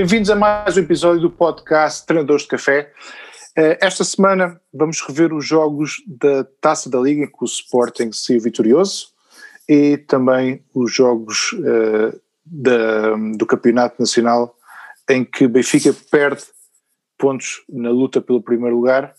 Bem-vindos a mais um episódio do podcast Treinadores de Café. Eh, esta semana vamos rever os jogos da Taça da Liga, que o Sporting saiu vitorioso, e também os jogos uh, da, do Campeonato Nacional, em que Benfica perde pontos na luta pelo primeiro lugar,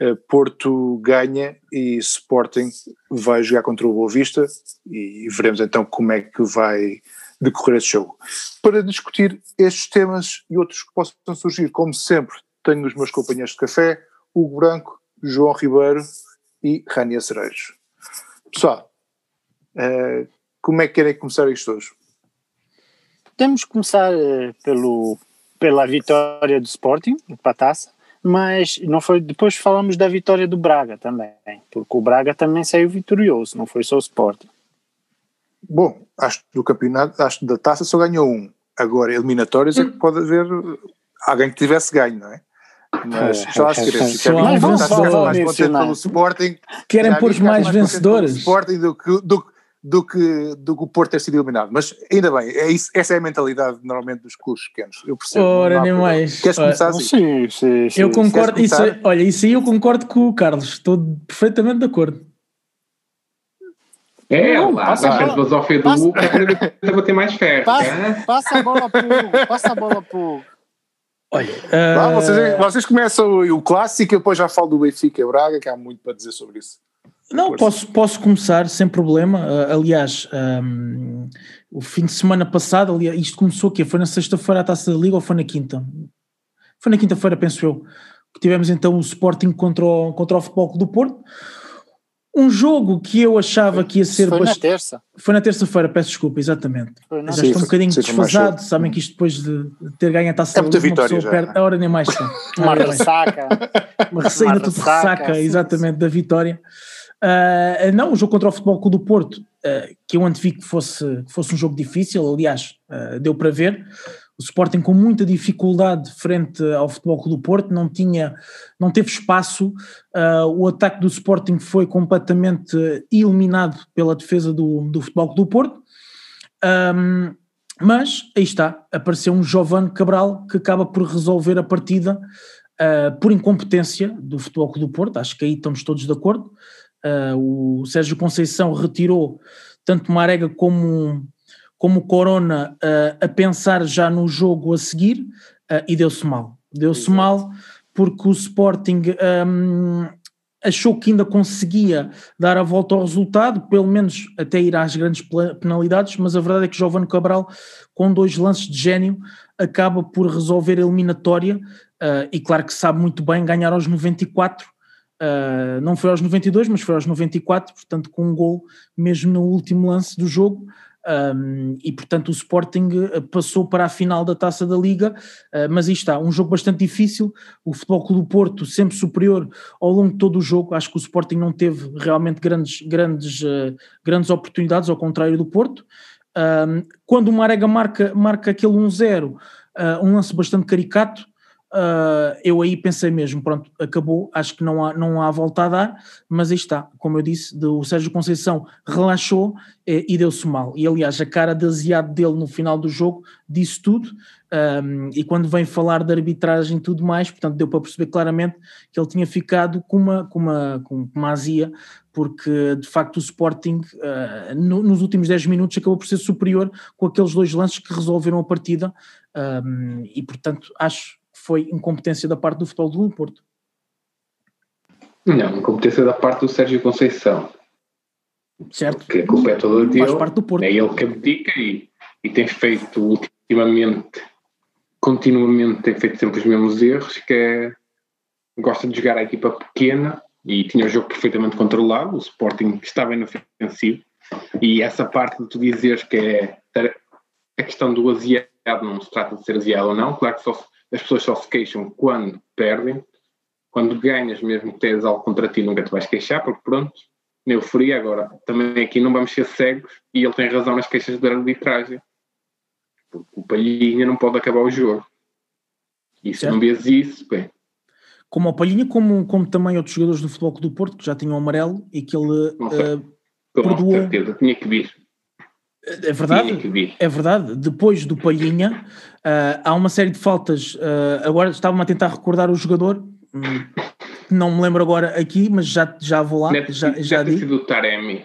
uh, Porto ganha e Sporting vai jogar contra o Boa Vista, e veremos então como é que vai decorrer esse jogo. Para discutir estes temas e outros que possam surgir, como sempre, tenho os meus companheiros de café, Hugo Branco, João Ribeiro e Rania Cerejo. Pessoal, uh, como é que querem começar isto hoje? Podemos começar uh, pelo, pela vitória do Sporting, para a taça, mas não foi, depois falamos da vitória do Braga também, porque o Braga também saiu vitorioso, não foi só o Sporting. Bom, acho que do campeonato, acho que da taça só ganhou um. Agora, eliminatórios é que pode haver alguém que tivesse ganho, não é? Mas já lá se queremos. mais vencedores. pelo Sporting. Querem pôr mais, mais vencedores. Sporting do que, do, do, que, do que o Porto ter sido eliminado. Mas ainda bem, é isso, essa é a mentalidade normalmente dos clubes pequenos. Eu percebo. Ora, nem mais. Queres começar assim? Sim, sim, sim. Eu concordo. Isso, olha, isso aí eu concordo com o Carlos. Estou perfeitamente de acordo. É, não, lá, passa a, a filosofia do Hugo é vou ter mais fé. Passa, passa a bola para o Hugo, passa a bola para o Olha, uh... Vocês, vocês começam o, o clássico e depois já falo do Benfica e Braga, que há muito para dizer sobre isso. Não, posso, posso começar sem problema. Uh, aliás, um, o fim de semana passado, aliás, isto começou aqui, foi na sexta-feira a taça da Liga ou foi na quinta? Foi na quinta-feira, penso eu. Que tivemos então o Sporting contra o, contra o Futebol do Porto. Um jogo que eu achava que ia ser. Foi bast... na terça. Foi na terça-feira, peço desculpa, exatamente. Já sim, estou um bocadinho desfasado, sabem que isto depois de ter ganho a taça é muita vitória já. Perde, a hora nem mais Uma ressaca. Uma ressaca, tudo ressaca, exatamente, da vitória. Uh, não, o jogo contra o Futebol Clube do Porto, uh, que eu antevi que fosse, que fosse um jogo difícil, aliás, uh, deu para ver o Sporting com muita dificuldade frente ao Futebol Clube do Porto, não tinha, não teve espaço, uh, o ataque do Sporting foi completamente eliminado pela defesa do, do Futebol Clube do Porto, um, mas aí está, apareceu um Giovanni Cabral que acaba por resolver a partida uh, por incompetência do Futebol Clube do Porto, acho que aí estamos todos de acordo, uh, o Sérgio Conceição retirou tanto Marega como como Corona uh, a pensar já no jogo a seguir uh, e deu-se mal. Deu-se mal porque o Sporting um, achou que ainda conseguia dar a volta ao resultado, pelo menos até ir às grandes penalidades, mas a verdade é que Giovanni Cabral, com dois lances de gênio, acaba por resolver a eliminatória uh, e claro que sabe muito bem ganhar aos 94, Uh, não foi aos 92, mas foi aos 94, portanto, com um gol mesmo no último lance do jogo. Um, e portanto o Sporting eh, passou para a final da Taça da Liga, uh, mas aí está, um jogo bastante difícil, o Futebol Clube do Porto sempre superior ao longo de todo o jogo, acho que o Sporting não teve realmente grandes, grandes, uh, grandes oportunidades, ao contrário do Porto. Um, quando o Marega marca, marca aquele 1-0, uh, um lance bastante caricato, Uh, eu aí pensei mesmo, pronto, acabou, acho que não há, não há volta a dar, mas aí está, como eu disse, o Sérgio Conceição relaxou e, e deu-se mal. E aliás, a cara de aziado dele no final do jogo disse tudo, um, e quando vem falar de arbitragem e tudo mais, portanto, deu para perceber claramente que ele tinha ficado com uma, com uma, com uma azia, porque de facto o Sporting uh, no, nos últimos 10 minutos acabou por ser superior com aqueles dois lances que resolveram a partida, um, e portanto acho foi incompetência da parte do futebol do Porto. Não, incompetência da parte do Sérgio Conceição. Certo. Porque a culpa é toda dele. Faz parte do Porto. É ele que abdica e, e tem feito ultimamente, continuamente, tem feito sempre os mesmos erros, que é, gosta de jogar a equipa pequena e tinha o jogo perfeitamente controlado, o Sporting está bem no ofensivo, e essa parte de tu dizeres que é a questão do aziado, não se trata de ser aziado ou não, claro que só as pessoas só se queixam quando perdem, quando ganhas, mesmo que tenhas algo contra ti, nunca te vais queixar, porque pronto, na euforia. Agora, também aqui não vamos ser cegos e ele tem razão nas queixas da arbitragem, porque o Palhinha não pode acabar o jogo. E se certo. não vês isso, bem. Como o Palhinha, como, como também outros jogadores do Futebol do Porto que já tinham amarelo e que ele uh, perdoou. certeza, tinha que vir. É verdade, é verdade. Depois do Palhinha, uh, há uma série de faltas. Uh, agora estava-me a tentar recordar o jogador, hum, não me lembro agora aqui, mas já, já vou lá. Deve, já, já digo. sido o Taremi.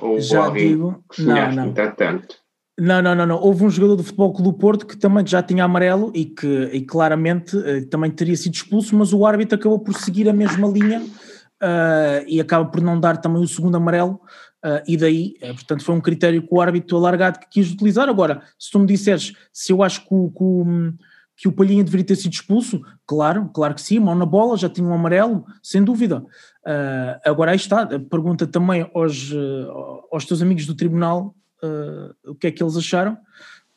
Ou já digo. Não, não. Tanto. Não, não, não, não. Houve um jogador do Futebol Clube do Porto que também já tinha amarelo e que e claramente uh, também teria sido expulso, mas o árbitro acabou por seguir a mesma linha uh, e acaba por não dar também o segundo amarelo. Uh, e daí, portanto, foi um critério que o árbitro alargado que quis utilizar. Agora, se tu me disseres se eu acho que o, que o, que o Palhinha deveria ter sido expulso, claro, claro que sim, mão na bola, já tinha um amarelo, sem dúvida. agora aí está, pergunta também aos, aos teus amigos do tribunal uh, o que é que eles acharam,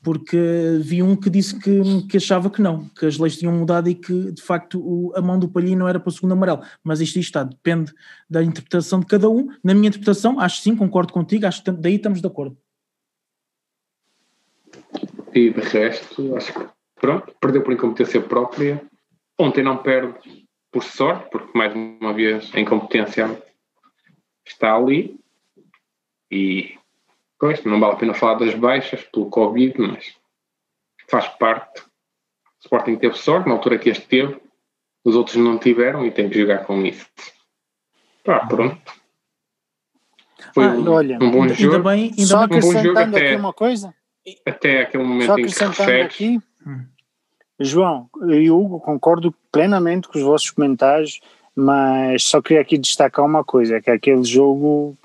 porque vi um que disse que, que, achava que não, que as leis tinham mudado e que de facto o, a mão do Palhinho não era para o segundo amarelo. Mas isto está, depende da interpretação de cada um. Na minha interpretação, acho sim, concordo contigo, acho que daí estamos de acordo. E de resto, acho que pronto, perdeu por incompetência própria. Ontem não perde por sorte, porque mais uma vez a incompetência está ali. E Pois, não vale a pena falar das baixas pelo Covid, mas faz parte. O Sporting teve sorte na altura que este teve, os outros não tiveram e tem que jogar com isso. Pá, pronto. Foi ah, um, olha, um bom ainda, jogo. Bem, ainda Só acrescentando um até, aqui uma coisa. Até aquele momento em que referes. aqui, hum. João e Hugo, concordo plenamente com os vossos comentários, mas só queria aqui destacar uma coisa, que aquele jogo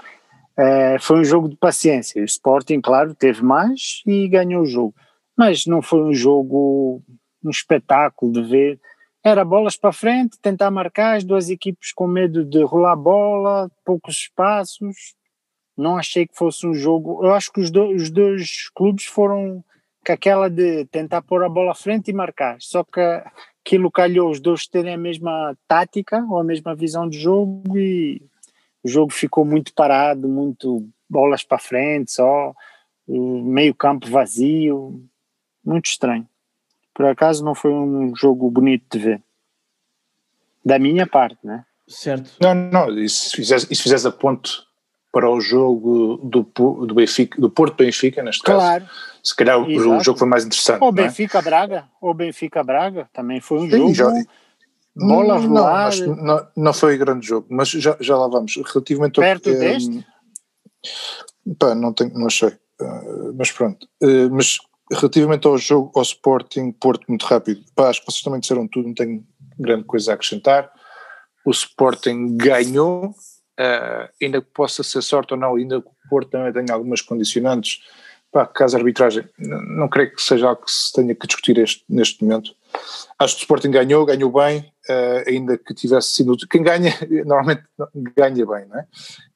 é, foi um jogo de paciência. O Sporting, claro, teve mais e ganhou o jogo. Mas não foi um jogo, um espetáculo de ver. Era bolas para frente, tentar marcar, as duas equipes com medo de rolar bola, poucos espaços. Não achei que fosse um jogo. Eu acho que os, do, os dois clubes foram com aquela de tentar pôr a bola à frente e marcar. Só que aquilo calhou os dois terem a mesma tática ou a mesma visão de jogo e o jogo ficou muito parado, muito bolas para frente, só meio campo vazio, muito estranho. Por acaso não foi um jogo bonito de ver. Da minha parte, né? Certo. Não, não, e se fizeres, e se fizeres a ponto para o jogo do, do, Benfica, do Porto Benfica, neste claro. caso, se calhar o, o, jogo foi mais interessante. Ou? Benfica é? Braga, ou Benfica Braga, também foi um Sim, jogo. Já, Bola não, mas não, não foi grande jogo, mas já, já lá vamos. Relativamente Perto ao, eh, deste? pá, não, tenho, não achei. Uh, mas pronto. Uh, mas relativamente ao jogo, ao Sporting Porto, muito rápido, pá, acho que vocês também disseram tudo, não tenho grande coisa a acrescentar. O Sporting ganhou, uh, ainda que possa ser sorte ou não, ainda que o Porto também tenha algumas condicionantes. Pá, caso a arbitragem, não, não creio que seja algo que se tenha que discutir este, neste momento. Acho que o Sporting ganhou, ganhou bem, uh, ainda que tivesse sido. Quem ganha, normalmente ganha bem, não é?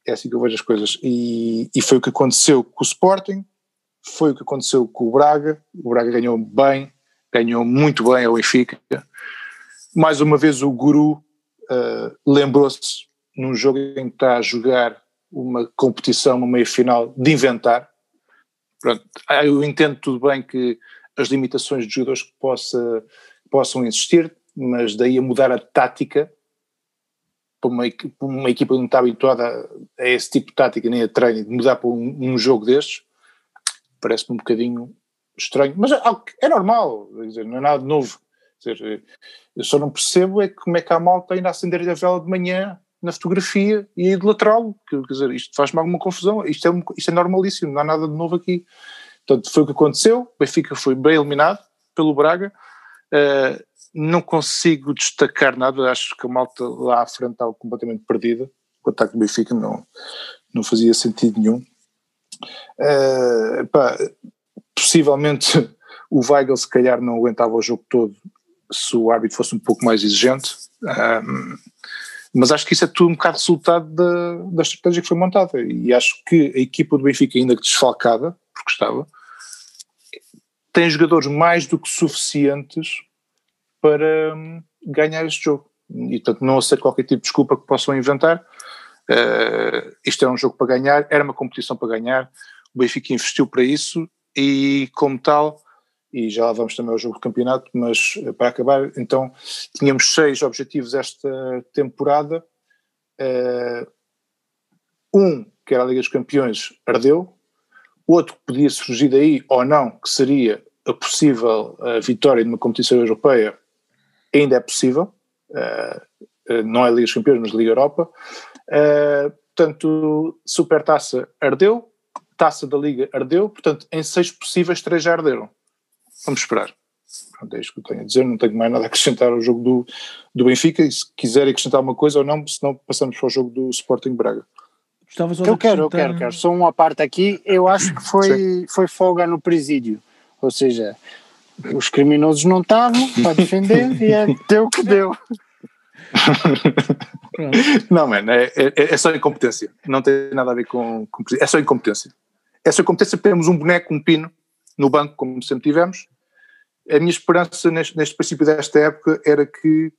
É assim que eu vejo as coisas. E, e foi o que aconteceu com o Sporting, foi o que aconteceu com o Braga. O Braga ganhou bem, ganhou muito bem ao Benfica. Mais uma vez, o Guru uh, lembrou-se, num jogo em que está a jogar uma competição, uma meia-final, de inventar. Pronto, eu entendo tudo bem que as limitações de jogadores que possa, possam existir, mas daí a mudar a tática para uma, uma equipa que não está habituada a, esse tipo de tática, nem a treino, de mudar para um, um jogo destes, parece-me um bocadinho estranho, mas é, é normal, dizer, não é nada de novo. Dizer, eu só não percebo é como é que a malta ainda acender a vela de manhã na fotografia e de lateral, quer dizer, isto faz-me alguma confusão, isto é, isto é normalíssimo, não há nada de novo aqui. Portanto, foi o que aconteceu, o Benfica foi bem eliminado pelo Braga, não consigo destacar nada, acho que a malta lá à frente estava completamente perdida. O ataque do Benfica não, não fazia sentido nenhum. Uh, pá, possivelmente o Weigl se calhar não aguentava o jogo todo se o árbitro fosse um pouco mais exigente. Um, mas acho que isso é tudo um bocado resultado da, da estratégia que foi montada. E acho que a equipa do Benfica, ainda que desfalcada, porque estava, tem jogadores mais do que suficientes para hum, ganhar este jogo. E portanto não aceito qualquer tipo de desculpa que possam inventar. Uh, isto era um jogo para ganhar, era uma competição para ganhar. O Benfica investiu para isso e, como tal, e já lá vamos também ao jogo de campeonato, mas eh, para acabar, então tínhamos seis objetivos esta temporada. Uh, um, que era a Liga dos Campeões, ardeu. Outro que podia surgir daí ou não, que seria a possível a vitória numa competição europeia, ainda é possível, uh, não é Liga dos Campeões, mas Liga Europa. Uh, portanto, Supertaça ardeu, Taça da Liga ardeu, portanto, em seis possíveis, três já arderam. Vamos esperar. Pronto, é isto que eu tenho a dizer, não tenho mais nada a acrescentar ao jogo do, do Benfica, e se quiserem acrescentar uma coisa ou não, senão passamos para o jogo do Sporting Braga. Eu quero, eu quero, quero. Só uma parte aqui, eu acho que foi, foi folga no presídio. Ou seja, os criminosos não estavam para defender e é, deu o que deu. não, mano, é, é, é, só incompetência. Não tem nada a ver com, com. É só incompetência. É só incompetência. Temos um boneco, um pino, no banco, como sempre tivemos. A minha esperança neste, neste princípio desta época era que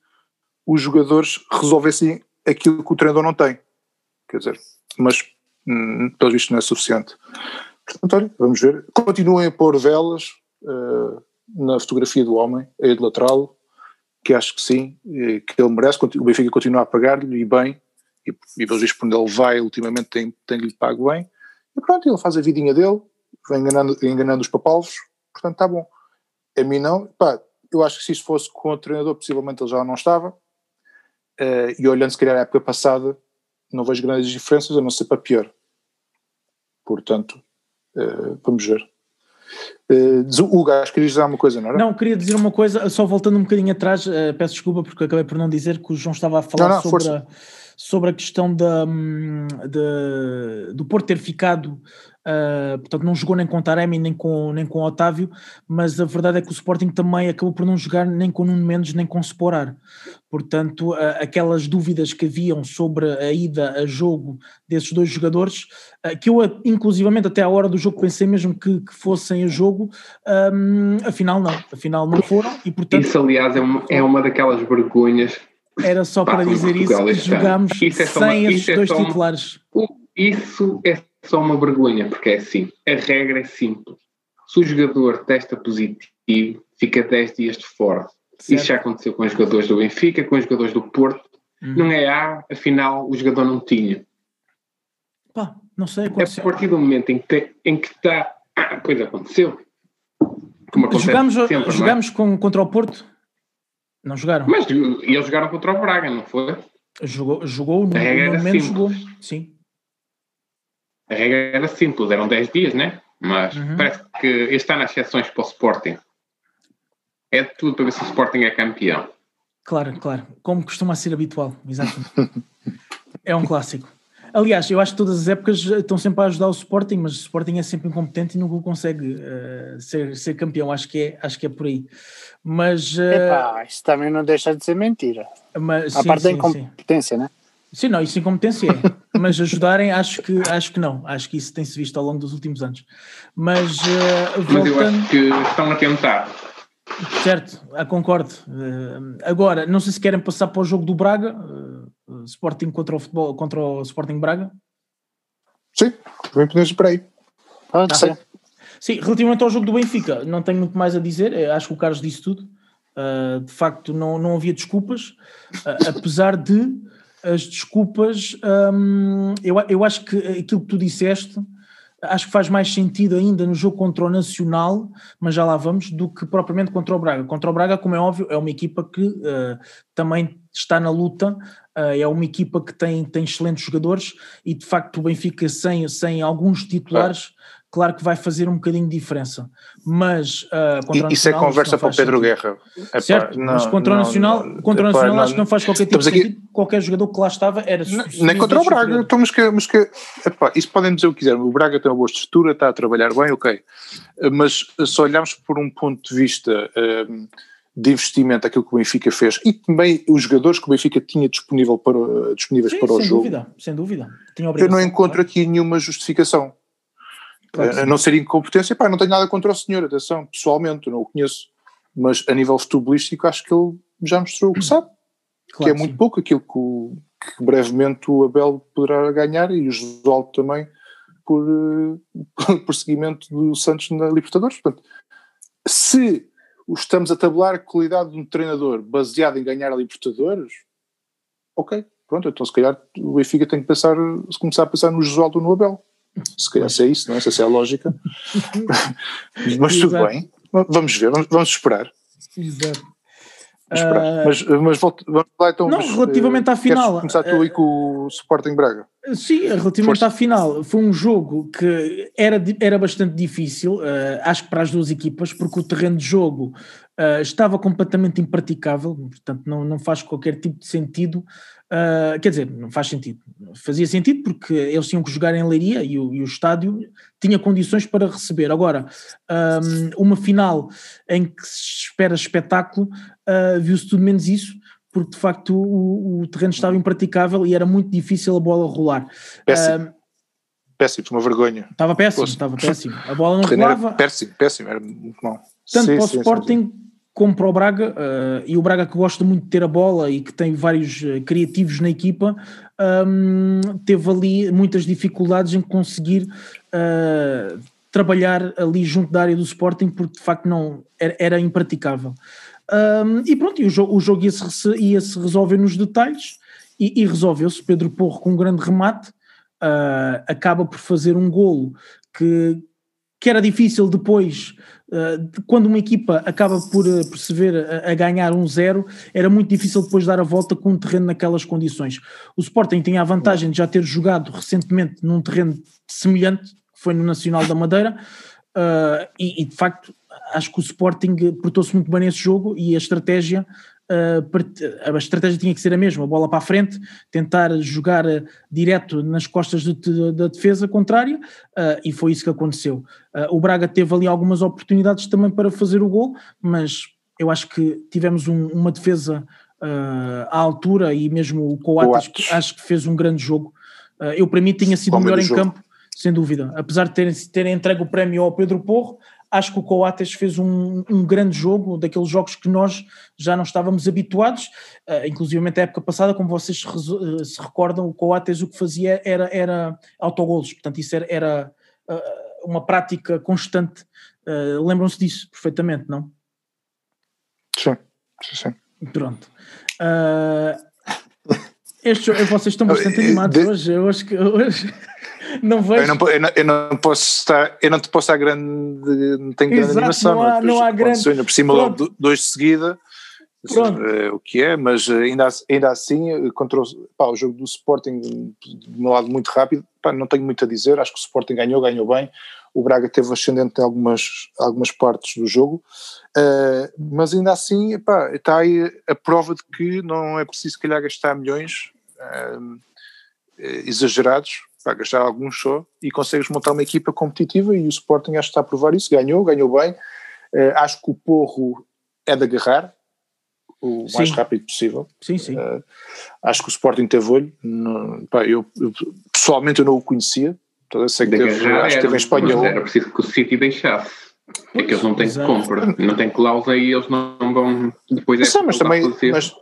os jogadores resolvessem aquilo que o treinador não tem. Quer dizer, mas hum, pelo visto não é suficiente. Portanto, olha, vamos ver. Continuem a pôr velas uh, na fotografia do homem, a idolatrá-lo, que acho que sim, que ele merece. O Benfica continua a pagar-lhe e bem, e, e pelos vistos, quando ele vai, ultimamente tem-lhe tem pago bem. E pronto, ele faz a vidinha dele, vem enganando, enganando os papalvos, portanto está bom. A mim não, pá, eu acho que se isto fosse com o treinador, possivelmente ele já não estava. Uh, e olhando se calhar a época passada, não vejo grandes diferenças, a não ser para pior. Portanto, uh, vamos ver. Uh, Hugo, acho que querias dizer uma coisa, não era? Não, queria dizer uma coisa, só voltando um bocadinho atrás, uh, peço desculpa porque acabei por não dizer que o João estava a falar não, não, sobre, a, sobre a questão da, hum, de, do Porto ter ficado Uh, portanto, não jogou nem com Taremi nem com, nem com Otávio, mas a verdade é que o Sporting também acabou por não jogar nem com Nuno Mendes nem com Sporar. Portanto, uh, aquelas dúvidas que haviam sobre a ida a jogo desses dois jogadores, uh, que eu, inclusivamente, até à hora do jogo pensei mesmo que, que fossem a jogo, um, afinal não, afinal não foram. E, portanto, isso, aliás, é uma, é uma daquelas vergonhas. Era só para dizer isso que jogámos é sem esses é dois titulares. Isso é só uma vergonha, porque é assim, a regra é simples. Se o jogador testa positivo, fica 10 dias de fora. Certo. Isso já aconteceu com os jogadores do Benfica, com os jogadores do Porto. Uhum. Não é A, afinal o jogador não tinha. Pá, não sei. Aconteceu. É a partir do momento em que, em que está. Ah, a coisa aconteceu. jogamos sempre, jogamos é? com, contra o Porto? Não jogaram. Mas eles jogaram contra o Braga, não foi? Jogou, jogou no, no momento jogou, sim. A regra era simples, eram 10 dias, né? Mas uhum. parece que este ano há exceções para o Sporting. É tudo para ver se o Sporting é campeão. Claro, claro. Como costuma ser habitual, exatamente. é um clássico. Aliás, eu acho que todas as épocas estão sempre a ajudar o Sporting, mas o Sporting é sempre incompetente e nunca consegue uh, ser, ser campeão. Acho que, é, acho que é por aí. Mas. Uh, Epá, isso também não deixa de ser mentira. Mas, a sim, parte sim, da incompetência, sim. né? Sim, não, isso incompetência é. Mas ajudarem, acho que, acho que não. Acho que isso tem-se visto ao longo dos últimos anos. Mas, uh, voltando... Mas eu acho que estão a tentar. Certo, ah, concordo. Uh, agora, não sei se querem passar para o jogo do Braga, uh, Sporting contra o futebol, contra o Sporting Braga. Sim, também podemos para aí. Ah, sim. sim, relativamente ao jogo do Benfica, não tenho muito mais a dizer. Acho que o Carlos disse tudo. Uh, de facto, não, não havia desculpas, apesar de as desculpas, hum, eu, eu acho que aquilo que tu disseste, acho que faz mais sentido ainda no jogo contra o Nacional, mas já lá vamos, do que propriamente contra o Braga. Contra o Braga, como é óbvio, é uma equipa que uh, também está na luta, uh, é uma equipa que tem, tem excelentes jogadores e de facto o Benfica sem, sem alguns titulares claro que vai fazer um bocadinho de diferença. Mas uh, contra Isso é conversa para o Pedro sentido. Guerra. É certo, não, mas contra o Nacional, não, contra o Nacional acho que não faz qualquer tipo de aqui, sentido. Qualquer jogador que lá estava era Nem contra o Braga. Então, mas que, mas que, epá, isso podem dizer o que quiserem. O Braga tem uma boa estrutura, está a trabalhar bem, ok. Mas se olharmos por um ponto de vista. Um, de investimento, aquilo que o Benfica fez e também os jogadores que o Benfica tinha disponível para, disponíveis Sim, para o jogo. Sem dúvida, sem dúvida. Eu não encontro aqui nenhuma justificação. Claro a não ser incompetência, pá, não tenho nada contra o senhor, atenção, pessoalmente, não o conheço, mas a nível futebolístico acho que ele já mostrou o que sabe, claro que é muito sim. pouco aquilo que, o, que, brevemente o Abel poderá ganhar e o Josualdo também por, por seguimento do Santos na Libertadores. Portanto, se estamos a tabular a qualidade de um treinador baseado em ganhar a Libertadores, ok, pronto, então se calhar o Benfica tem que pensar, começar a pensar no Josualdo no Abel Se calhar se é isso, não é? Se é a lógica. mas tudo bem. Vamos ver, vamos, vamos esperar. Exato. Uh, mas, mas volto, vamos lá então. Não, mas, relativamente à final. começar tu aí com o Sporting Braga. Sim, relativamente Força. à final, foi um jogo que era, era bastante difícil, uh, acho que para as duas equipas, porque o terreno de jogo uh, estava completamente impraticável, portanto não, não faz qualquer tipo de sentido Uh, quer dizer, não faz sentido. Fazia sentido porque eles tinham que jogar em Leiria e o, e o estádio tinha condições para receber. Agora, um, uma final em que se espera espetáculo, uh, viu-se tudo menos isso, porque de facto o, o, terreno estava impraticável e era muito difícil a bola rolar. Péssimo. Uh, péssimo, uma vergonha. Estava péssimo, estava péssimo. A bola não rolava. péssimo, péssimo, era muito mal. Tanto sim, para o sim, Sporting sim, como para o Braga, uh, e o Braga que gosta muito de ter a bola e que tem vários uh, criativos na equipa, um, teve ali muitas dificuldades em conseguir uh, trabalhar ali junto da área do Sporting, porque de facto não era, era impraticável. Um, e pronto, e o, jogo, o jogo ia-se ia -se resolver nos detalhes, e, e resolveu-se. Pedro Porro com um grande remate, acaba por fazer um golo que, que era difícil depois quando uma equipa acaba por eh, perceber a, ganhar um zero, era muito difícil depois dar a volta com um terreno naquelas condições. O Sporting tinha a vantagem de já ter jogado recentemente num terreno semelhante, que foi no Nacional da Madeira, uh, e, e, de facto acho que o Sporting portou-se muito bem nesse jogo e a estratégia a estratégia tinha que ser a mesma, a bola para a frente, tentar jogar eh, direto nas costas da defesa contrária, uh, e foi isso que aconteceu. O Braga teve ali algumas oportunidades também para fazer o gol, mas eu acho que tivemos um, uma defesa à altura e mesmo o Coates acho que fez um grande jogo. eu para mim tinha sido o melhor em jogo. campo, sem dúvida. Apesar de terem, terem entregue o prémio ao Pedro Porro, Acho que o Coates fez um, um, grande jogo, daqueles jogos que nós já não estávamos habituados, uh, inclusive na época passada, como vocês se, uh, se, recordam, o Coates o que fazia era, era autogolos, portanto isso era, era uh, uma prática constante. Uh, Lembram-se disso perfeitamente, não? Sim, sim, sim. Pronto. Este, vocês estão bastante animados hoje. Eu acho que hoje não vejo. Eu não, eu não, eu não, posso estar, eu não te posso dar grande, não tenho grande Exato, animação. Não há, não há grande. Por cima logo dois de seguida, é, o que é, mas ainda, ainda assim, contra o, pá, o jogo do Sporting, de um lado muito rápido, pá, não tenho muito a dizer. Acho que o Sporting ganhou, ganhou bem. O Braga teve ascendente em algumas, algumas partes do jogo, uh, mas ainda assim pá, está aí a prova de que não é preciso, se calhar, gastar milhões uh, exagerados para gastar alguns só e consegues montar uma equipa competitiva e o Sporting acho que está a provar isso, ganhou, ganhou bem, uh, acho que o Porro é de agarrar o sim. mais rápido possível. Sim, sim. Uh, acho que o Sporting teve olho, no, pá, eu, eu, pessoalmente eu não o conhecia, então eu sei que teve, acho que teve em Espanha. Era preciso que o City deixasse. É que eles não têm Exato. compra, não têm cláusula e eles não vão depois é mas também mas,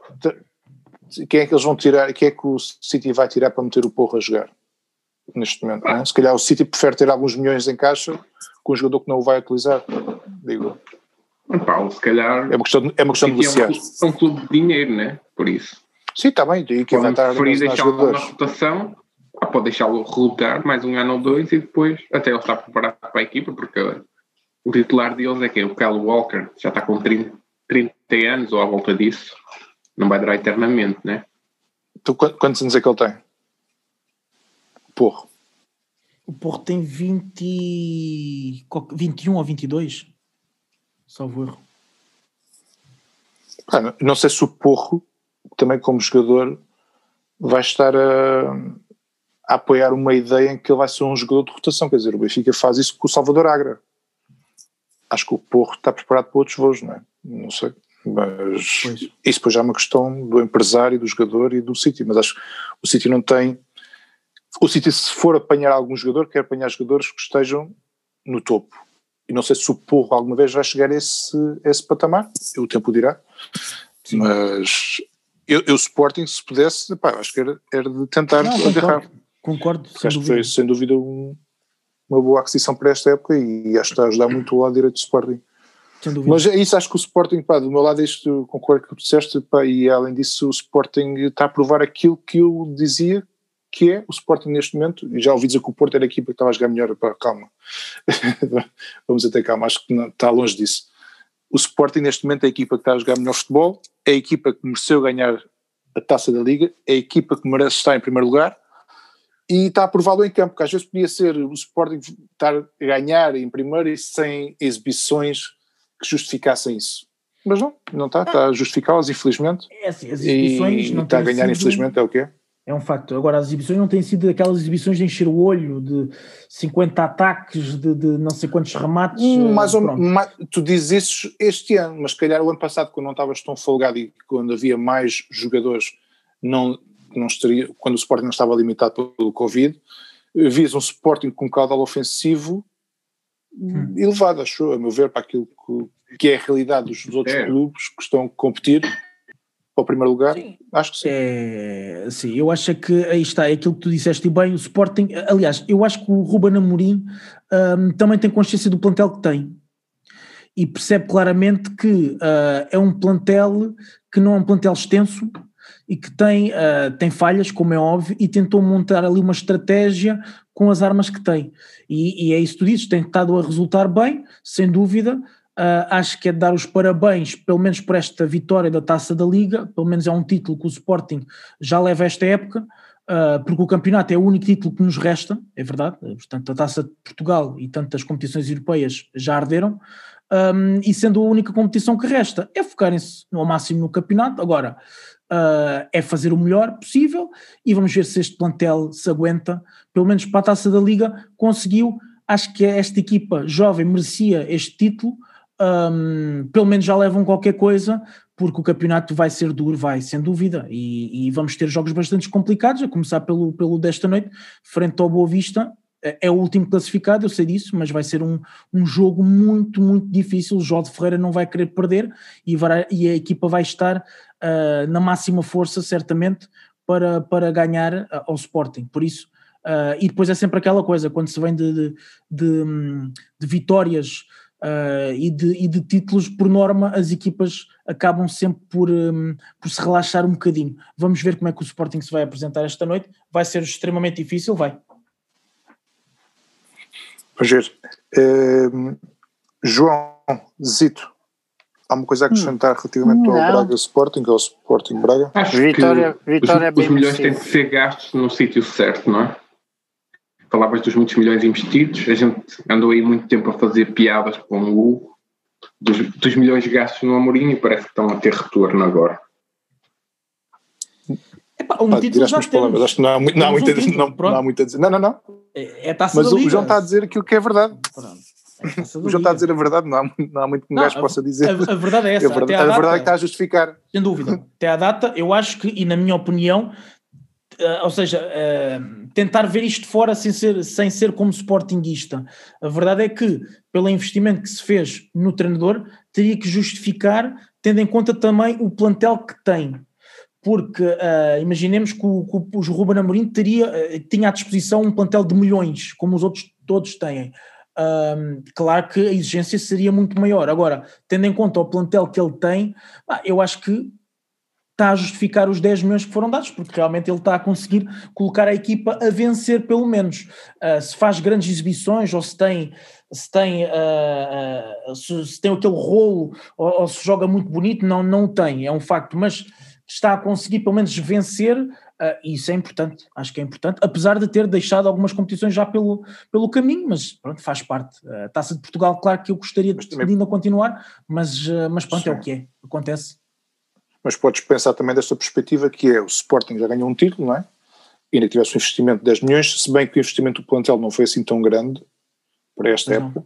quem é que eles vão tirar, quem é que o City vai tirar para meter o porro a jogar? Neste momento. É? Se calhar o City prefere ter alguns milhões em caixa com um jogador que não o vai utilizar, digo. Paulo, se calhar. É uma questão, de, é uma questão de negociar. É um, clube de dinheiro, né? Por isso. Sim, está bem. E quem vai estar preferir deixá-lo na rotação, ah, pode deixá-lo relutar mais um ano ou dois e depois até ele estar preparado para a equipa, porque o titular deles é que o Kyle Walker já está com 30, 30 anos ou à volta disso. Não vai durar eternamente, né? Tu, quantos anos é que ele tem? Porro. O Porro tem 20, 21 ou 22, salvo erro. Ah, não sei se o Porro, também como jogador, vai estar a, a, apoiar uma ideia em que ele vai ser um jogador de rotação. Quer dizer, o Benfica faz isso com o Salvador Agra. Acho que o Porro está preparado para outros voos, não é? Não sei. Mas pois. isso depois já é uma questão do empresário, do jogador e do City. Mas acho que o City não tem o City, se for apanhar algum jogador, quer apanhar jogadores que estejam no topo. E não sei se o Porro alguma vez vai chegar a esse, a esse patamar, o tempo dirá. Sim. Mas eu, eu, Sporting, se pudesse, pá, acho que era, era de tentar não, agarrar. Concordo, sem acho dúvida. Foi, sem dúvida um, uma boa aquisição para esta época e acho que está a ajudar muito o lado direito do Sporting. Mas é isso, acho que o Sporting, pá, do meu lado, isto concordo com o que tu disseste, pá, e além disso, o Sporting está a provar aquilo que eu dizia que é o Sporting neste momento, e já ouvi dizer que o Porto era a equipa que estava a jogar melhor, para calma, vamos até calma, acho que não, está longe disso. O Sporting neste momento é a equipa que está a jogar melhor futebol, é a equipa que mereceu ganhar a taça da Liga, é a equipa que merece estar em primeiro lugar e está a prová-lo em campo, porque às vezes podia ser o Sporting estar a ganhar em primeiro e sem exibições que justificassem isso. Mas não, não está, está a justificá-las, infelizmente. É assim, as exibições e não está a ganhar, sido, infelizmente, é o quê? É um facto. Agora, as exibições não têm sido aquelas exibições de encher o olho, de 50 ataques, de, de não sei quantos remates. Hum, mais ou, mais, tu dizes isso este ano, mas se calhar o ano passado, quando não estavas tão folgado e quando havia mais jogadores, não, não estaria, quando o Sporting não estava limitado pelo Covid, vias um Sporting com um caudal ofensivo hum. elevado, acho, a meu ver, para aquilo que, que é a realidade dos, dos outros é. clubes que estão a competir para o primeiro lugar? Sim. Acho que sim. É, sim, eu acho que aí está, é aquilo que tu disseste bem, o Sporting, aliás, eu acho que o Ruben Amorim um, também tem consciência do plantel que tem e percebe claramente que uh, é um plantel que não é um plantel extenso e que tem, uh, tem falhas, como é óbvio, e tentou montar ali uma estratégia com as armas que tem. E, e é isso que tu dizes, tem estado a resultar bem, sem dúvida, Uh, acho que é de dar os parabéns, pelo menos por esta vitória da Taça da Liga, pelo menos é um título que o Sporting já leva esta época, uh, porque o campeonato é o único título que nos resta, é verdade, portanto a Taça de Portugal e tantas competições europeias já arderam, um, e sendo a única competição que resta, é focarem-se ao máximo no campeonato, agora uh, é fazer o melhor possível e vamos ver se este plantel se aguenta, pelo menos para a Taça da Liga conseguiu, acho que esta equipa jovem merecia este título, um, pelo menos já levam qualquer coisa, porque o campeonato vai ser duro, vai, sem dúvida, e, e, vamos ter jogos bastante complicados, a começar pelo, pelo desta noite, frente ao Boa Vista, é, é o último classificado, eu sei disso, mas vai ser um, um jogo muito, muito difícil, o Jorge Ferreira não vai querer perder, e, vai, e a equipa vai estar uh, na máxima força, certamente, para, para ganhar uh, ao Sporting, por isso... Uh, e depois é sempre aquela coisa, quando se vem de, de, de, de vitórias Uh, e, de, e, de, títulos, por norma, as equipas acabam sempre por, um, por se relaxar um bocadinho. Vamos ver como é que o Sporting se vai apresentar esta noite. Vai ser extremamente difícil, vai. Vamos ver. Uh, João Zito, há uma coisa a acrescentar hum. relativamente Não. ao Braga Sporting, ao Sporting Braga? Acho Vitória, que Vitória os, os milhões têm de ser gastos no sítio certo, não é? Falavas dos muitos milhões investidos, a gente andou aí muito tempo a fazer piadas com o dos, dos milhões gastos no Amorim e parece que estão a ter retorno agora. Epá, um título já palavras, acho que não há, muito, não, há muito, um não, não há muito a dizer. Não, não, não. É, é Mas o João está a dizer aquilo que é verdade. É o João está a dizer a verdade, não há, não há muito que um gajo possa dizer. A, a, verdade é essa. A verdade, a, data, verdade é que está a justificar. Sem dúvida. Até à data, eu acho que, e na minha opinião, ou seja, uh, tentar ver isto fora sem ser, sem ser como sportinguista. A verdade é que, pelo investimento que se fez no treinador, teria que justificar, tendo em conta também o plantel que tem. Porque uh, imaginemos que o, que o Ruben Amorim teria, tinha à disposição um plantel de milhões, como os outros todos têm. claro que a exigência seria muito maior. Agora, tendo em conta o plantel que ele tem, eu acho que está a justificar os 10 milhões que foram dados, porque realmente ele está a conseguir colocar a equipa a vencer pelo menos. Uh, se faz grandes exibições ou se tem, se tem, uh, uh, se, se, tem aquele rolo ou, ou, se joga muito bonito, não, não tem, é um facto, mas está a conseguir pelo menos vencer e isso é importante, acho que é importante, apesar de ter deixado algumas competições já pelo, pelo caminho, mas pronto, faz parte. A Taça de Portugal, claro que eu gostaria de, também... ainda continuar, mas, mas pronto, Sim. é o que é, acontece mas podes pensar também desta perspectiva que é o Sporting já ganhou um título, não é? E ainda tivesse um investimento de 10 milhões, se bem que o investimento do plantel não foi assim tão grande para esta pois época.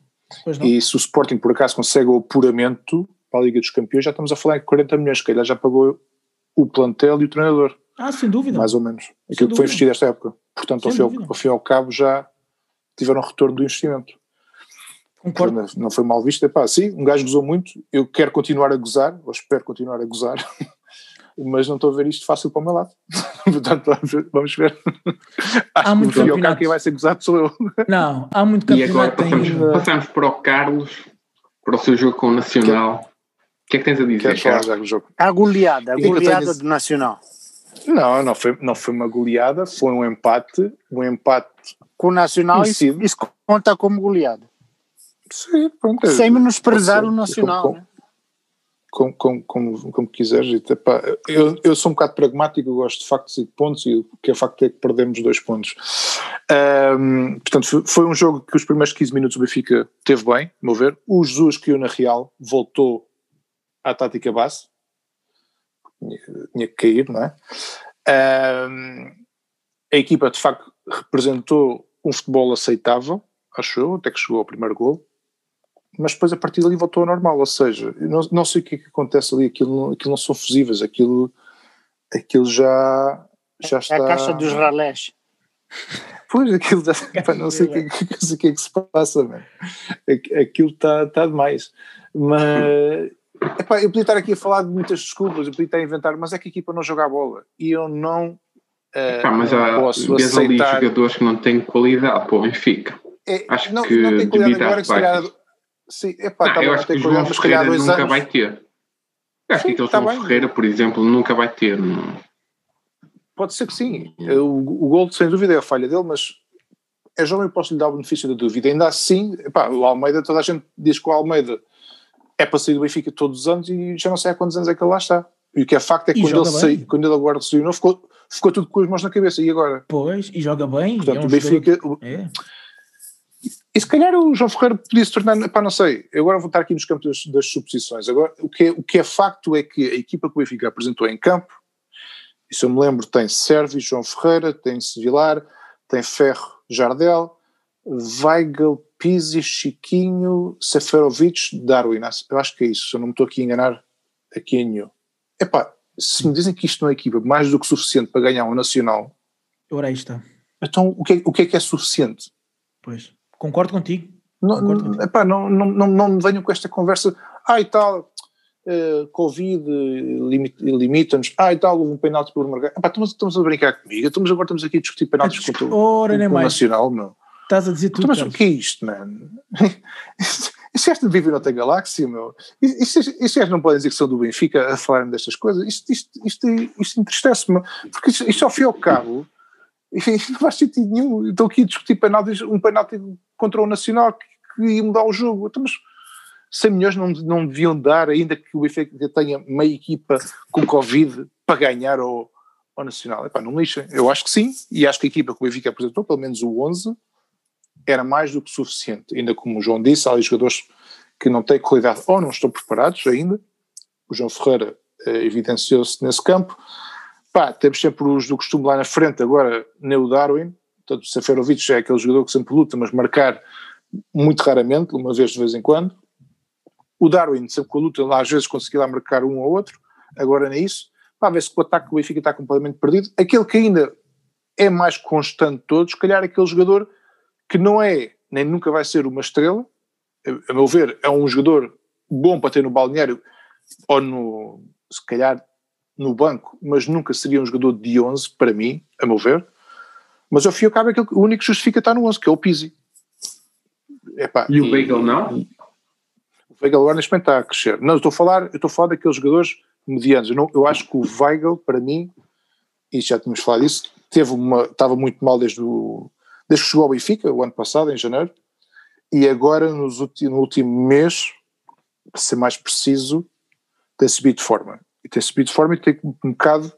E se o Sporting por acaso consegue o apuramento para a Liga dos Campeões, já estamos a falar em 40 milhões, que calhar já pagou o plantel e o treinador. Ah, sem dúvida. Mais ou menos. Aquilo que foi investido esta época. Portanto, ao fim, ao, ao fim, e ao, cabo já tiveram retorno do investimento. Concordo. Não, não foi mal visto. Epá, sim, um gajo gozou muito. Eu quero continuar a gozar, ou espero continuar a gozar, mas não estou a ver isto fácil para o meu lado. Portanto, vamos ver. Acho há muito que o campeonato. quem vai ser gozado sou eu. Não, há muito campeonato. E agora passamos, ainda... passamos para o Carlos, para o seu jogo com o Nacional. O que é que tens a dizer? Queres falar já do jogo? A goleada, a goleada do Nacional. Não, não foi, não foi uma goleada, foi um empate, um empate com o Nacional isso, isso, conta como goleada. Sim, pronto. Sem menosprezar o Nacional. Com, né? como, como, como, como quiseres. Epá, eu, eu sou um bocado pragmático, eu gosto de factos e de pontos, e o que é facto é que perdemos dois pontos. Um, portanto, foi um jogo que os primeiros 15 minutos o Benfica teve bem, a meu ver. O Jesus que eu na Real voltou à tática base, tinha que cair, não é? Um, a equipa de facto representou um futebol aceitável, acho eu, até que chegou ao primeiro gol mas depois a partir dali voltou ao normal, ou seja, não, não sei o que é que acontece ali, aquilo, aquilo não são fusíveis, aquilo, aquilo já, já está... É a caixa dos ralés. Pois, aquilo já, pá, não sei o que, que, que, que, é que se passa, mano. aquilo está tá demais, mas... Epá, eu podia estar aqui a falar de muitas desculpas, eu podia estar a inventar, mas é que a equipa não joga a bola e eu não, uh, Epá, mas há, posso aceitar... ali jogadores que não têm qualidade para o Benfica. É, Acho não, que não tem qualidade agora, se calhar, Sim, epá, ah, tá eu acho que o João Ferreira nunca anos. vai ter. Eu acho sim, que aquele tá João bem. Ferreira, por exemplo, nunca vai ter. Não. Pode ser que sim. O, o gol, sem dúvida, é a falha dele, mas é jovem, posso lhe dar o benefício da dúvida. Ainda assim, epá, o Almeida, toda a gente diz que o Almeida é para sair do Benfica todos os anos e já não sei há quantos anos é que ele lá está. E o que é facto é que quando ele, saiu, quando ele agora saiu, não ficou, ficou tudo com as mãos na cabeça. E agora? Pois, e joga bem. Portanto, é um o Benfica. Jogador... É. E se calhar o João Ferreira podia se tornar, pá, não sei, agora vou estar aqui nos campos das, das suposições. Agora, o que, é, o que é facto é que a equipa que o Benfica apresentou em campo, isso eu me lembro, tem Sérvio, João Ferreira, tem Sevilar, tem Ferro, Jardel, Weigel, Pizzi, Chiquinho, Seferovic, Darwin. Eu acho que é isso, se eu não me estou aqui a enganar aqui em nenhum. Epá, se me dizem que isto não é equipa mais do que suficiente para ganhar um Nacional... Ora aí está. Então o que, é, o que é que é suficiente? Pois. Concordo contigo. Não, Concordo contigo. Epá, não, não, não, não me venham com esta conversa, ah e tal, uh, Covid limita-nos, ah e tal, houve um penalti por marcar. Epá, estamos, estamos a brincar comigo, estamos, agora estamos aqui a discutir penaltis contra, Ora, o Nacional, meu. Estás a dizer tudo. Então, mas o que é isto, mano? Isto é vive noutra galáxia, meu. Isto, isto não podem dizer que são do Benfica a falarem destas coisas. Isto, isto, isto, isto entristece-me. Porque isto, isto, ao fim e ao cabo, isto não faz sentido nenhum. Estou aqui a discutir penaltis, um penalti contra o Nacional que, que ia mudar o jogo. Então, mas 100 milhões não, não deviam dar, ainda que o Benfica tenha meia equipa com Covid para ganhar ao, ao Nacional. Epá, não lixem. Eu acho que sim, e acho que a equipa que o Benfica apresentou, pelo menos o 11, era mais do que suficiente. Ainda como o João disse, há jogadores que não têm qualidade ou não estão preparados ainda. O João Ferreira eh, evidenciou-se nesse campo. Pá, temos sempre os do costume lá na frente, agora Neo Darwin, portanto o Seferovic é aquele jogador que sempre luta, mas marcar muito raramente, uma vez de vez em quando. O Darwin, sempre com a luta, lá às vezes conseguia lá marcar um ou outro, agora nem isso. Pá, ver se o ataque do Benfica está completamente perdido. Aquele que ainda é mais constante de todos, se calhar aquele jogador que não é, nem nunca vai ser uma estrela, a meu ver, é um jogador bom para ter no balneário ou no, se calhar no banco, mas nunca seria um jogador de 11 para mim, a meu ver. Mas ao fim e ao cabo, é o único que justifica estar no 11, que é o Pizzi. Epá, e o Weigl não? O Weigl agora neste momento está a crescer. Não, eu estou a falar, estou a falar daqueles jogadores medianos. Eu, não, eu acho que o Weigl, para mim, e já tínhamos falado disso, teve uma, estava muito mal desde, o, desde que chegou ao Benfica, o ano passado, em janeiro, e agora nos ulti, no último mês, para ser mais preciso, tem subido de forma e tem subido de forma e tem um bocado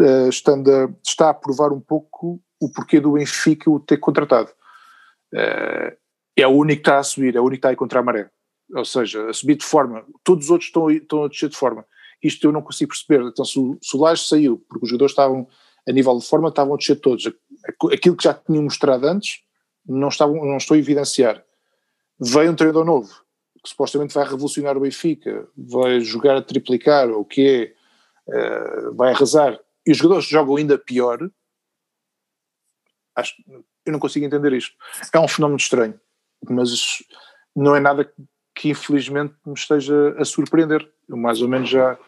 eh, estando a, está a provar um pouco o porquê do Benfica o ter contratado. Eh, é o único que está a subir, é o único que está a ir contra a maré. Ou seja, a subir de forma, todos os outros estão, estão a descer de forma. Isto eu não consigo perceber. Então, se o, se o Laje saiu, porque os jogadores estavam a nível de forma, estavam a descer todos. Aquilo que já tinham mostrado antes, não, estavam, não estou a evidenciar. Veio um treinador novo, que supostamente vai revolucionar o Benfica, vai jogar a triplicar, ou o que é, uh, vai arrasar, e os jogadores jogam ainda pior, acho, eu não consigo entender isto. É um fenómeno estranho, mas não é nada que infelizmente me esteja a surpreender. Eu mais ou menos já,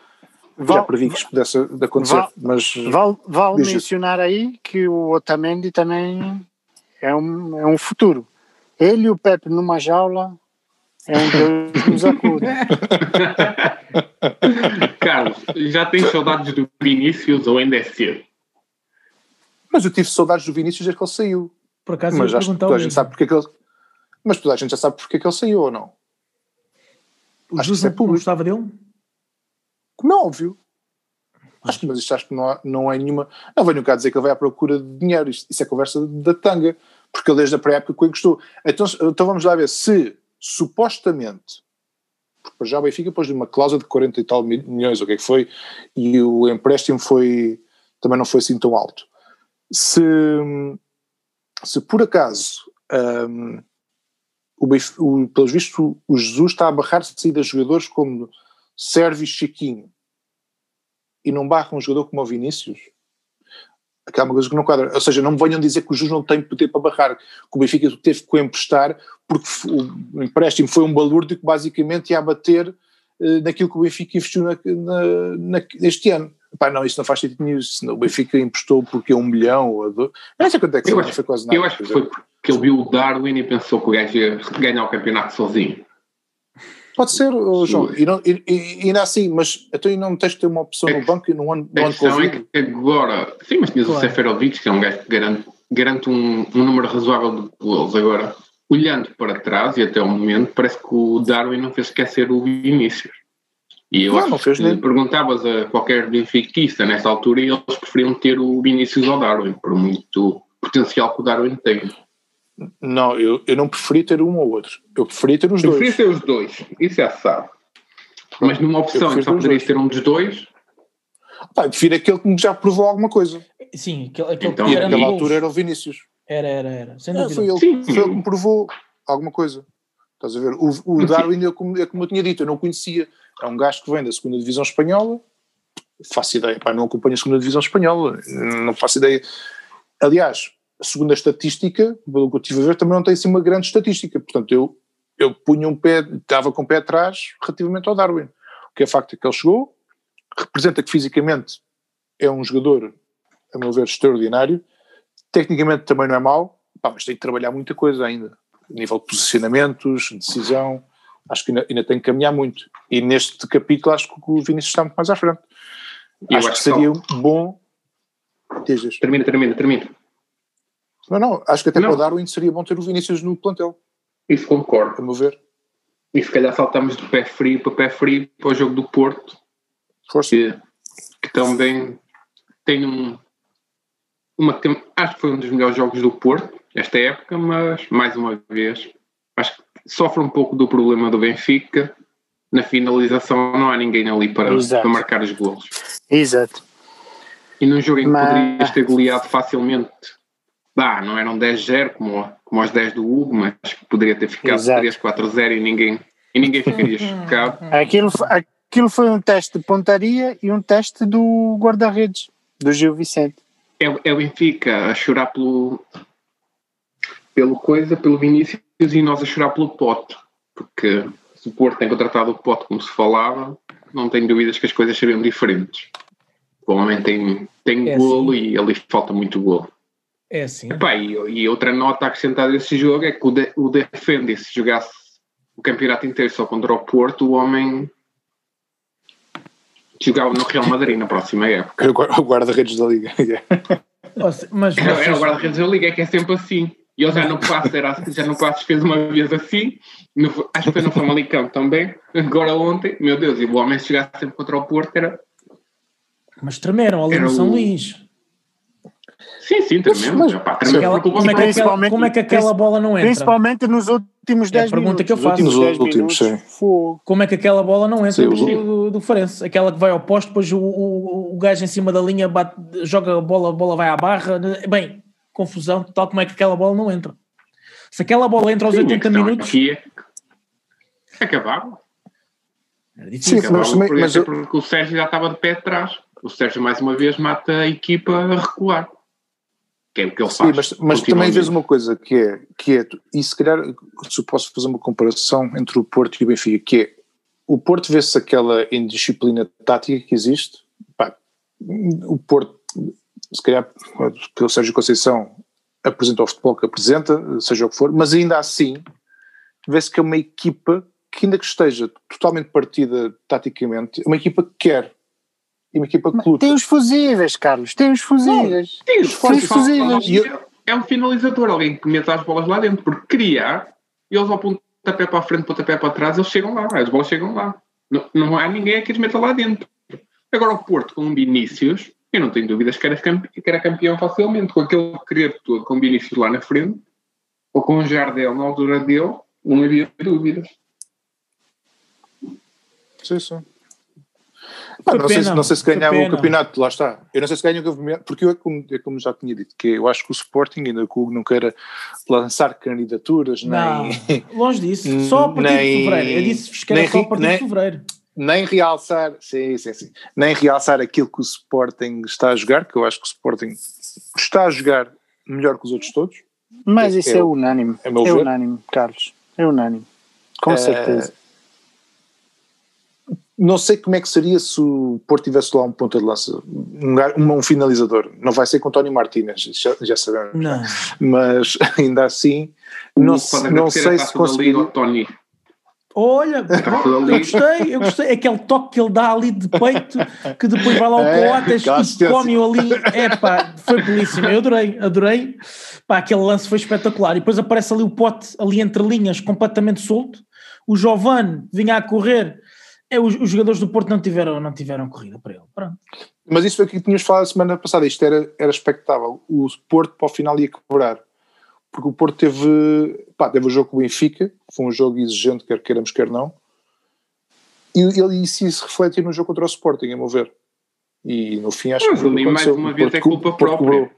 Val, já previ que isto pudesse acontecer. Val, mas vale, vale mencionar aí que o Otamendi também é um, é um futuro. Ele e o Pepe numa jaula É um Deus que nos acuda. Carlos, já tens saudades do Vinícius ou ainda é cedo? Mas eu tive saudades do Vinícius desde que ele saiu. Por acaso mas acho que toda a gente sabe porque é que ele. Mas toda a gente já sabe porque é que ele saiu ou não. O acho Jesus não gostava dele? Como é óbvio. Acho que, mas isto acho que não, há, não é nenhuma. Não venho cá dizer que ele vai à procura de dinheiro. Isto, isso é conversa da tanga. Porque ele desde a pré-época que gostou. Então, então vamos lá ver se supostamente porque já o Benfica pôs uma cláusula de 40 e tal milhões, o que é que foi, e o empréstimo foi, também não foi assim tão alto. Se, se por acaso, um, o, o, pelos vistos, o Jesus está a barrar-se de saída de jogadores como Sérgio Chiquinho, e não barra um jogador como o Vinícius, aquela coisa que não quadra. Ou seja, não me venham dizer que o Jesus não tem poder para barrar, que o Benfica teve que o emprestar porque o empréstimo foi um balúrdio que basicamente ia bater uh, naquilo que o Benfica investiu na, na, na, este ano. Pá, não, isso não faz sentido nenhum. O Benfica emprestou porque é um milhão ou dois. Não sei quanto é que eu acho, foi quase nada. Eu acho que foi porque ele viu o Darwin e pensou que o gajo ia ganhar o campeonato sozinho. Pode ser, oh, João, e, não, e, e, ainda assim, mas então não tens que ter uma opção no banco no ano, no ano Covid? É que agora, sim, mas tinhas claro. o Seferovic, que é um gajo que garante, garante um, um número razoável de gols. Agora, olhando para trás e até o momento, parece que o Darwin não fez esquecer o Vinícius. E eu não, acho não que nem. perguntavas a qualquer benfiquista nessa altura e eles preferiam ter o Vinícius ao Darwin, por muito potencial que o Darwin tem. Não, eu, eu não preferi ter um ou outro. Eu preferi ter os eu dois. Eu preferi ter os dois, isso já se sabe. Mas numa opção só poderias ter um dos dois. Pá, prefiro aquele que me já provou alguma coisa. Sim, aquele, aquele então, que era naquela altura era o Vinícius. Era, era, era. Sem é, foi, ele, sim, foi ele que me provou alguma coisa. Estás a ver? O, o Darwin, é como, é como eu tinha dito, eu não conhecia. É um gajo que vem da segunda divisão espanhola. Faço ideia, pá, não acompanho a segunda divisão espanhola. Não faço ideia. Aliás, segundo a estatística, pelo que eu estive a ver, também não tem assim uma grande estatística. Portanto, eu, eu punha um pé, estava com o pé atrás relativamente ao Darwin. O que é facto é que ele chegou, representa que fisicamente é um jogador, a meu ver, extraordinário. Tecnicamente também não é mau, pá, mas tem que trabalhar muita coisa ainda. A nível de posicionamentos, decisão, acho que ainda, ainda tem que caminhar muito. E neste capítulo acho que o Vinícius está muito mais à frente. Acho, acho, que seria só... bom. Termina, termina, termina. Não, não, acho que até não. para o Darwin seria bom ter o Vinícius no plantel. Isso concordo. A meu ver. E se calhar saltamos de pé frio para pé frio para o jogo do Porto. Força. Que, que também tem um. Uma, acho que foi um dos melhores jogos do Porto esta época, mas mais uma vez acho que sofre um pouco do problema do Benfica. Na finalização não há ninguém ali para, para marcar os golos. Exato. E num jogo em que mas... poderias ter goleado facilmente Bah, não eram 10-0 como, como os 10 do Hugo, mas poderia ter ficado 3-4-0 e ninguém, e ninguém ficaria chocado. Aquilo, aquilo foi um teste de pontaria e um teste do guarda-redes, do Gil Vicente. É, é o Benfica a chorar pelo, pelo coisa, pelo Vinícius e nós a chorar pelo Pote, porque se o Porto tem contratado o Pote como se falava, não tenho dúvidas que as coisas seriam diferentes. O homem tem, tem é golo assim. e ali falta muito golo. É assim. Epá, e, e, outra nota acrescentada desse jogo é que o, de, o Defende, se jogasse o campeonato inteiro só contra o Porto, o homem jogava no Real Madrid na próxima época. O guarda-redes da Liga. mas, mas, era o guarda-redes da Liga, é que é sempre assim. E ele já no passo, era, já no passo fez uma vez assim, no, acho que foi no Famalicão também, agora ontem, meu Deus, e o homem se jogasse sempre contra o Porto era. Mas tremeram ali no São o... Luís. Sim, sim, tremendo. Mas, aquela, como, é que aquela, como é que aquela bola não entra? Principalmente nos últimos 10 é pergunta minutos. que eu faço. Nos últimos, últimos sim. Como é que aquela bola não entra sim, do, do, do Farense? Aquela que vai ao posto, depois o, o, o gajo em cima da linha bate, joga a bola, a bola vai à barra. Bem, confusão total, como é que aquela bola não entra? Se aquela bola entra aos sim, 80 minutos. Aqui é... Acabava. Era difícil. Sim, mas, mas, mas eu... porque o Sérgio já estava de pé atrás. O Sérgio mais uma vez mata a equipa a recuar que é o que ele Sim, faz. Mas, mas também vês uma coisa que é, que é, e se calhar se eu posso fazer uma comparação entre o Porto e o Benfica, que é, o Porto vê-se aquela indisciplina tática que existe, pá, o Porto, se calhar pelo Sérgio Conceição apresenta o futebol que apresenta, seja o que for, mas ainda assim vê-se que é uma equipa que ainda que esteja totalmente partida taticamente, uma equipa que quer e uma equipa que luta. Tem os fusíveis, Carlos, tem os fusíveis. Não, tem os fusíveis. É um finalizador, alguém que meta as bolas lá dentro, porque criar, eles ao pontapé para a frente, pontapé para trás, eles chegam lá, as bolas chegam lá. Não, não há ninguém que as meta lá dentro. Agora o Porto com o Vinícius, eu não tenho dúvidas que era, campe, que era campeão facilmente, com aquele querer todo com o Vinícius lá na frente, ou com o Jardel na altura dele, não havia dúvidas. Sim, sim. Pá, não, sei, não, sei, se ganhava o campeonato, lá está. Eu não sei se ganha o campeonato, porque eu, como, como já tinha dito, que eu acho que o Sporting, ainda que o não queira lançar candidaturas, não, nem. Longe disso, só a partir nem, de fevereiro. Eu disse que era só a partir nem, de fevereiro. Nem realçar, sim, sim, sim. Nem realçar aquilo que o Sporting está a jogar, que eu acho que o Sporting está a jogar melhor que os outros todos. Mas isso é, é unânime. É, é unânime, Carlos. É unânime. Com é, certeza não sei como é que seria se o Porto tivesse lá um ponta de lança, um, um finalizador. Não vai ser com António Martínez, já, já sabemos. Não. Mas ainda assim, não, não sei se conseguiria. Tony. Olha, eu gostei, eu gostei. Aquele toque que ele dá ali de peito, que depois vai lá ao é, Coates e come ali. É pá, foi belíssimo. Eu adorei, adorei. Pá, aquele lance foi espetacular. E depois aparece ali o pote, ali entre linhas, completamente solto. O Giovanni vinha a correr é, os, os, jogadores do Porto não tiveram, não tiveram corrida para ele. Pronto. Mas isso foi o que tínhamos falado a semana passada. Isto era, era expectável. O Porto para o final ia quebrar. Porque o Porto teve, pá, teve o jogo com o Benfica, foi um jogo exigente, quer queiramos, quer não. E ele isso se reflete no jogo contra o Sporting, a meu ver. E no fim acho Mas que. ali mais uma vez é culpa própria.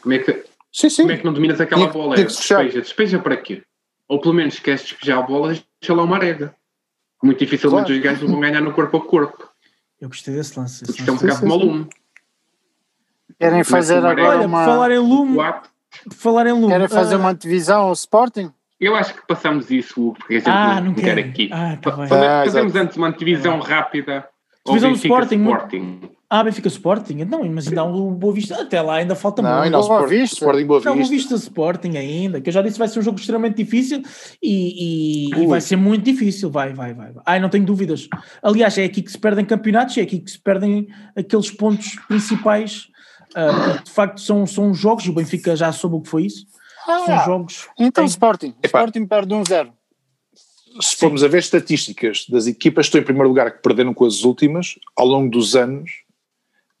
Como é que, sim, sim. Como é que não dominas aquela bola? despeja, despeja para quê? Ou pelo menos queres despejar a bola, deixa lá uma arega. Muito dificilmente claro. os gajos vão ganhar no corpo a corpo. Eu gostei desse lance. Porque isto é um bocado como lume. Querem fazer agora Olha, uma... falar em lume, falar em lume. Querem fazer uh... uma divisão ao Sporting? Eu acho que passamos isso, porque a gente ah, não, não quer aqui. Ah, tá Fazemos ah, antes uma divisão rápida. Divisão do Sporting. Sporting. Ah, Benfica Sporting? Não, mas ainda há um Boa Vista. Até lá ainda falta não, muito. Não, Boa Sport, Vista. Sporting Boa Vista. Não, Boa Vista Sporting ainda, que eu já disse vai ser um jogo extremamente difícil e, e, e vai ser muito difícil. Vai, vai, vai. Ai, não tenho dúvidas. Aliás, é aqui que se perdem campeonatos, é aqui que se perdem aqueles pontos principais. Uh, de facto, são, são jogos, e o Benfica já soube o que foi isso. Ah, são jogos. Então, tem... Sporting. Epá. Sporting perde 1-0. Um se formos a ver estatísticas das equipas que estão em primeiro lugar que perderam com as últimas, ao longo dos anos,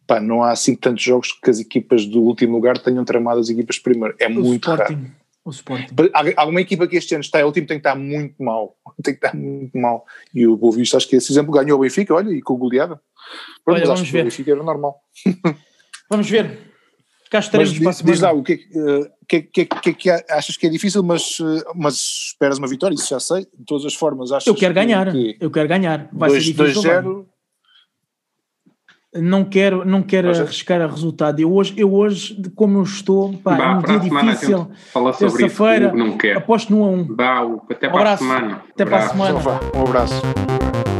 pá, não há assim tantos jogos que as equipas do último lugar tenham tramado as equipas primeiro. É o muito Sporting, raro. O Sporting. Alguma equipa que este ano está em último tem que estar muito mal. Tem que estar muito mal. E o Boa Vista, acho que esse exemplo ganhou o Benfica, olha, e com goleada. Pronto, olha, vamos ver. o Benfica era normal. vamos ver. Cá estaremos mas diz, diz lá, o que, uh, que, que, que, que achas que é difícil, mas, uh, mas esperas uma vitória, isso já sei, de todas as formas. Achas eu quero ganhar, eu quero ganhar. Vai ser difícil. 2-0 não quero, não quero arriscar a resultado. Eu hoje, eu hoje como eu estou, pá, bah, é um dia difícil, terça-feira, aposto no 1 a 1. Bah, até um para abraço. a semana. Até para a semana. Um abraço.